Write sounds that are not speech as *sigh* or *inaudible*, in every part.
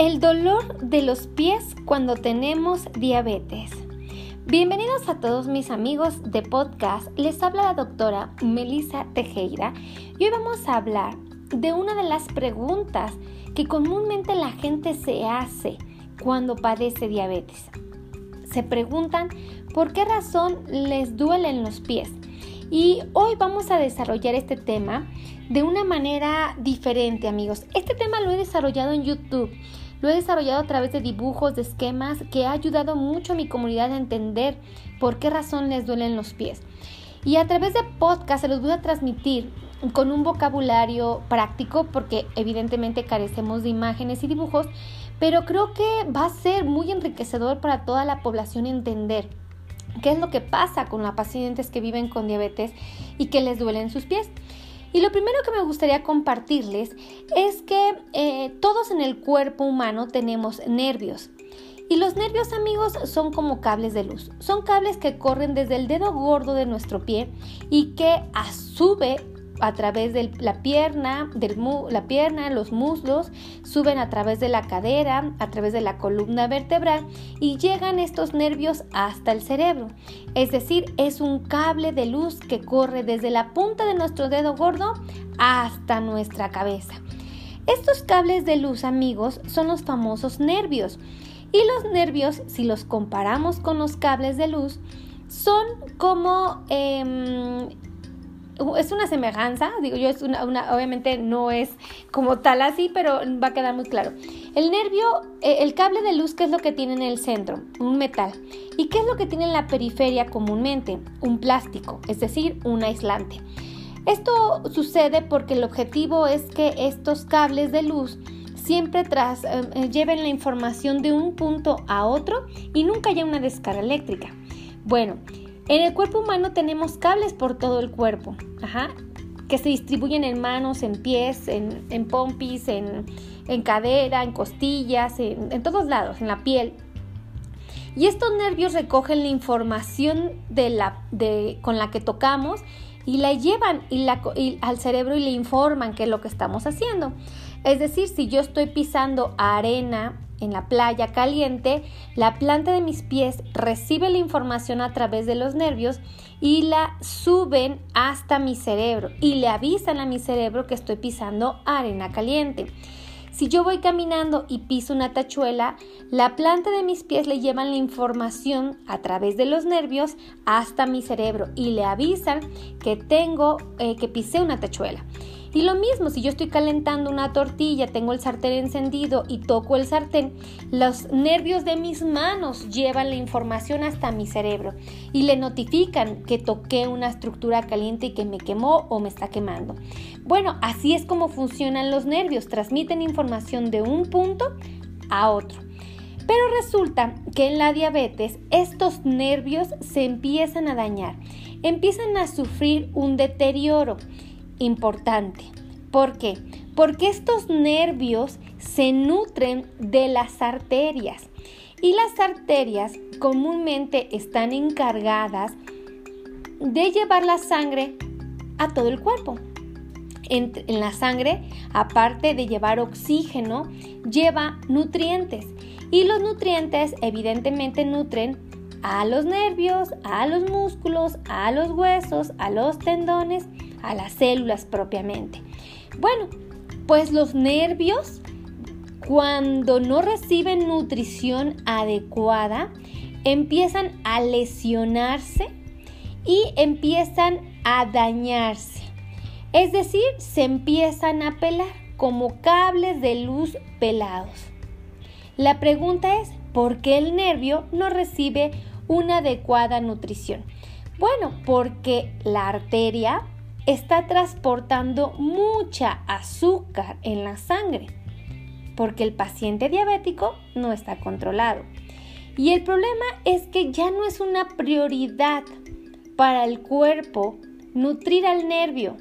El dolor de los pies cuando tenemos diabetes. Bienvenidos a todos mis amigos de podcast. Les habla la doctora Melissa Tejera y hoy vamos a hablar de una de las preguntas que comúnmente la gente se hace cuando padece diabetes. Se preguntan por qué razón les duelen los pies. Y hoy vamos a desarrollar este tema de una manera diferente, amigos. Este tema lo he desarrollado en YouTube lo he desarrollado a través de dibujos, de esquemas, que ha ayudado mucho a mi comunidad a entender por qué razón les duelen los pies. Y a través de podcast se los voy a transmitir con un vocabulario práctico porque evidentemente carecemos de imágenes y dibujos, pero creo que va a ser muy enriquecedor para toda la población entender qué es lo que pasa con los pacientes que viven con diabetes y que les duelen sus pies. Y lo primero que me gustaría compartirles es que eh, todos en el cuerpo humano tenemos nervios. Y los nervios amigos son como cables de luz. Son cables que corren desde el dedo gordo de nuestro pie y que a su vez a través de la pierna, la pierna, los muslos, suben a través de la cadera, a través de la columna vertebral y llegan estos nervios hasta el cerebro. Es decir, es un cable de luz que corre desde la punta de nuestro dedo gordo hasta nuestra cabeza. Estos cables de luz, amigos, son los famosos nervios. Y los nervios, si los comparamos con los cables de luz, son como em, es una semejanza, digo yo, es una, obviamente no es como tal así, pero va a quedar muy claro. El nervio, eh, el cable de luz, ¿qué es lo que tiene en el centro? Un metal. ¿Y qué es lo que tiene en la periferia comúnmente? Un plástico, es decir, un aislante. Esto sucede porque el objetivo es que estos cables de luz siempre tras, eh, eh, lleven la información de un punto a otro y nunca haya una descarga eléctrica. Bueno, en el cuerpo humano tenemos cables por todo el cuerpo, que se distribuyen en manos, en pies, en, pompis, en, cadera, en costillas, en, todos lados, en la piel. Y estos nervios recogen la información con la que tocamos y la llevan al cerebro y le informan qué es lo que estamos haciendo. Es decir, si yo estoy pisando arena, en la playa caliente, la planta de mis pies recibe la información a través de los nervios y la suben hasta mi cerebro y le avisan a mi cerebro que estoy pisando arena caliente. Si yo voy caminando y piso una tachuela, la planta de mis pies le llevan la información a través de los nervios hasta mi cerebro y le avisan que tengo eh, que pisé una tachuela. Y lo mismo, si yo estoy calentando una tortilla, tengo el sartén encendido y toco el sartén, los nervios de mis manos llevan la información hasta mi cerebro y le notifican que toqué una estructura caliente y que me quemó o me está quemando. Bueno, así es como funcionan los nervios, transmiten información de un punto a otro. Pero resulta que en la diabetes estos nervios se empiezan a dañar, empiezan a sufrir un deterioro importante. ¿Por qué? Porque estos nervios se nutren de las arterias y las arterias comúnmente están encargadas de llevar la sangre a todo el cuerpo. En, la sangre, aparte de llevar oxígeno, lleva nutrientes y los nutrientes evidentemente nutren a los nervios, a los músculos, a los huesos, a los tendones a las células propiamente. Bueno, pues los nervios, cuando no reciben nutrición adecuada, empiezan a lesionarse y empiezan a dañarse. Es decir, se empiezan a pelar como cables de luz pelados. La pregunta es, ¿por qué el nervio no recibe una adecuada nutrición? Bueno, porque la arteria está transportando mucha azúcar en la sangre, porque el paciente diabético no está controlado. Y el problema es que ya no es una prioridad para el cuerpo nutrir al nervio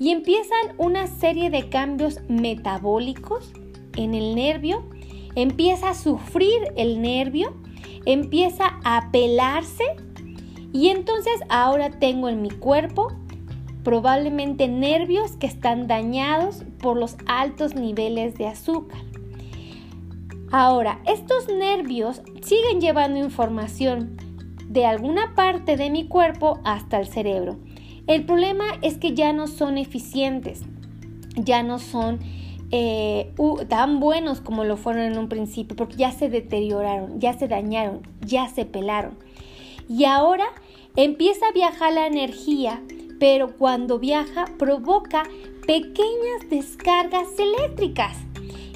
y empiezan una serie de cambios metabólicos en el nervio, empieza a sufrir el nervio, empieza a pelarse y entonces ahora tengo en mi cuerpo probablemente nervios que están dañados por los altos niveles de azúcar. Ahora, estos nervios siguen llevando información de alguna parte de mi cuerpo hasta el cerebro. El problema es que ya no son eficientes, ya no son eh, tan buenos como lo fueron en un principio, porque ya se deterioraron, ya se dañaron, ya se pelaron. Y ahora empieza a viajar la energía, pero cuando viaja provoca pequeñas descargas eléctricas.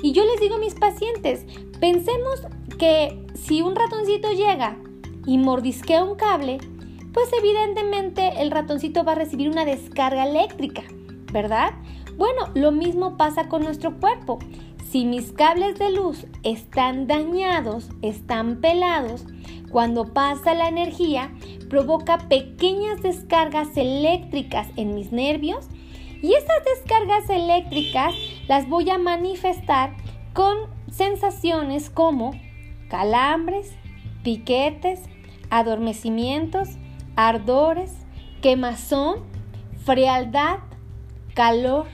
Y yo les digo a mis pacientes, pensemos que si un ratoncito llega y mordisquea un cable, pues evidentemente el ratoncito va a recibir una descarga eléctrica, ¿verdad? Bueno, lo mismo pasa con nuestro cuerpo. Si mis cables de luz están dañados, están pelados, cuando pasa la energía, provoca pequeñas descargas eléctricas en mis nervios y esas descargas eléctricas las voy a manifestar con sensaciones como calambres, piquetes, adormecimientos, ardores, quemazón, frialdad, calor,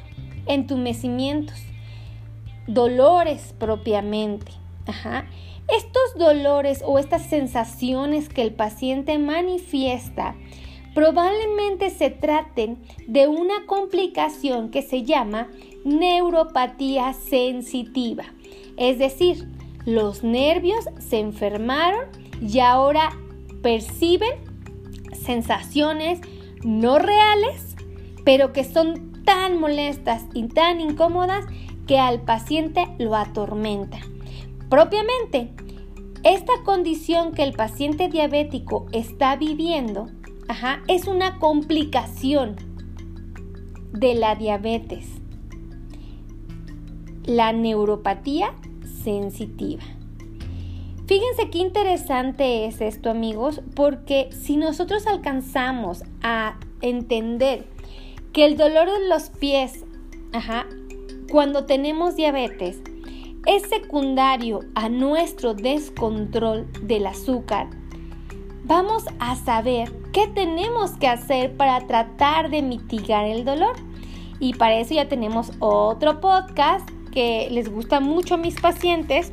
entumecimientos, dolores propiamente. Estos dolores o estas sensaciones que el paciente manifiesta probablemente se traten de una complicación que se llama neuropatía sensitiva. Es decir, los nervios se enfermaron y ahora perciben sensaciones no reales, pero que son tan molestas y tan incómodas que al paciente lo atormenta. Propiamente, esta condición que el paciente diabético está viviendo es una complicación de la diabetes, la neuropatía sensitiva. Fíjense qué interesante es esto amigos, porque si nosotros alcanzamos a entender que el dolor de los pies, cuando tenemos diabetes, es secundario a nuestro descontrol del azúcar, vamos a saber qué tenemos que hacer para tratar de mitigar el dolor. Y para eso ya tenemos otro podcast que les gusta mucho a mis pacientes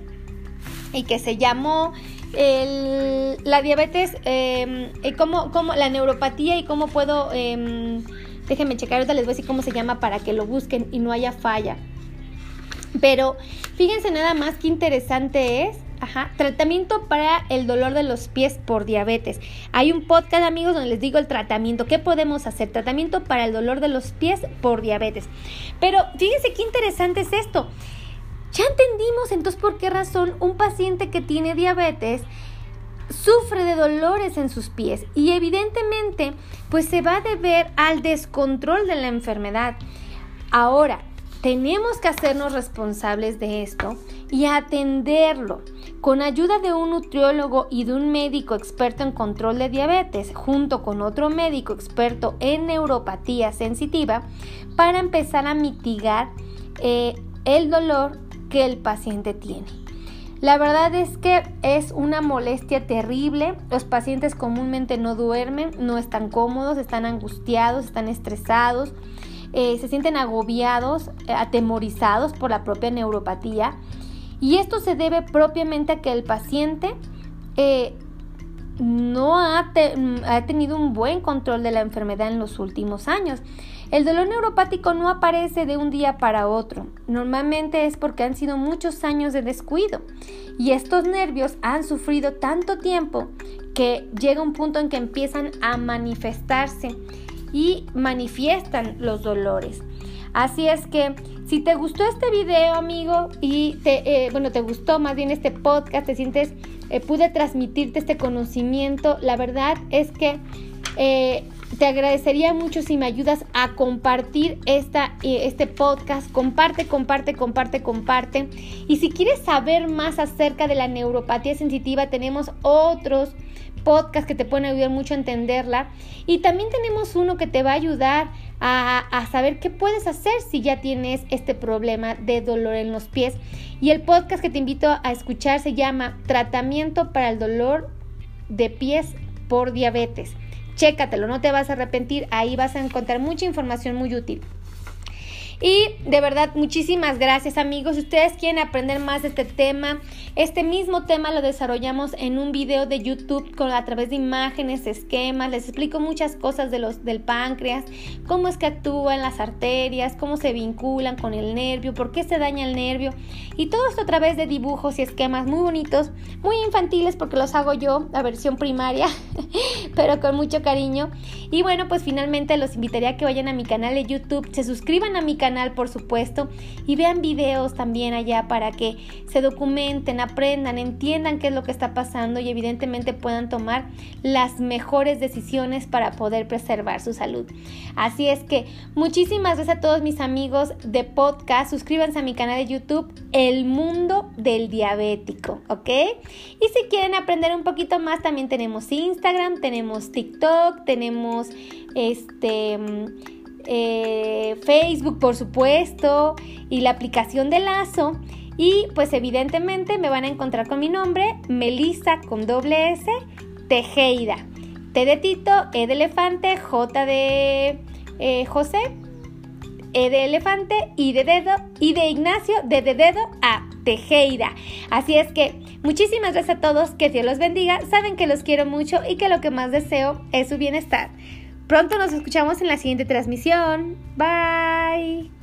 y que se llamó la diabetes, eh, cómo, la neuropatía y cómo puedo, em, déjenme checar, ahorita les voy a decir cómo se llama para que lo busquen y no haya falla. Pero fíjense nada más qué interesante es. Ajá, tratamiento para el dolor de los pies por diabetes. Hay un podcast, amigos, donde les digo el tratamiento. ¿Qué podemos hacer? Tratamiento para el dolor de los pies por diabetes. Pero fíjense qué interesante es esto. Ya entendimos entonces por qué razón un paciente que tiene diabetes sufre de dolores en sus pies y evidentemente pues se va a deber al descontrol de la enfermedad. Ahora, tenemos que hacernos responsables de esto y atenderlo. Con ayuda de un nutriólogo y de un médico experto en control de diabetes, junto con otro médico experto en neuropatía sensitiva, para empezar a mitigar eh, el dolor que el paciente tiene. La verdad es que es una molestia terrible. Los pacientes comúnmente no duermen, no están cómodos, están angustiados, están estresados, eh, se sienten agobiados, eh, atemorizados por la propia neuropatía. Y esto se debe propiamente a que el paciente eh, no ha, ha tenido un buen control de la enfermedad en los últimos años. El dolor neuropático no aparece de un día para otro. Normalmente es porque han sido muchos años de descuido y estos nervios han sufrido tanto tiempo que llega un punto en que empiezan a manifestarse y manifiestan los dolores. Así es que si te gustó este video, amigo, y te, eh, bueno, te gustó más bien este podcast, te sientes, eh, pude transmitirte este conocimiento, la verdad es que eh, te agradecería mucho si me ayudas a compartir esta, este podcast. Comparte, comparte, comparte, comparte. Y si quieres saber más acerca de la neuropatía sensitiva, tenemos otros podcasts que te pueden ayudar mucho a entenderla. Y también tenemos uno que te va a ayudar a, a, saber qué puedes hacer si ya tienes este problema de dolor en los pies. Y el podcast que te invito a escuchar se llama Tratamiento para el dolor de pies por diabetes. Chécatelo, no te vas a arrepentir, ahí vas a encontrar mucha información muy útil. Y de verdad, muchísimas gracias amigos. Si ustedes quieren aprender más de este tema, este mismo tema lo desarrollamos en un video de YouTube con, a través de imágenes, esquemas. Les explico muchas cosas de los, del páncreas, cómo es que actúan las arterias, cómo se vinculan con el nervio, por qué se daña el nervio. Y todo esto a través de dibujos y esquemas muy bonitos, muy infantiles porque los hago yo, la versión primaria, *laughs* pero con mucho cariño. Y bueno, pues finalmente los invitaría a que vayan a mi canal de YouTube, se suscriban a mi canal por supuesto y vean videos también allá para que se documenten, aprendan, entiendan qué es lo que está pasando y evidentemente puedan tomar las mejores decisiones para poder preservar su salud. Así es que muchísimas gracias a todos mis amigos de podcast, suscríbanse a mi canal de YouTube El Mundo del Diabético, ¿ok? Y si quieren aprender un poquito más, también tenemos Instagram, tenemos TikTok, tenemos este eh, Facebook, por supuesto, y la aplicación de Lazo. Y pues evidentemente me van a encontrar con mi nombre, Melissa con doble S, Tejeda. T de Tito, E de elefante, J de eh, José, E de elefante, I de dedo, I de Ignacio, D de dedo, A, Tejeda. Así es que muchísimas gracias a todos, que Dios los bendiga, saben que los quiero mucho y que lo que más deseo es su bienestar. Pronto nos escuchamos en la siguiente transmisión. Bye.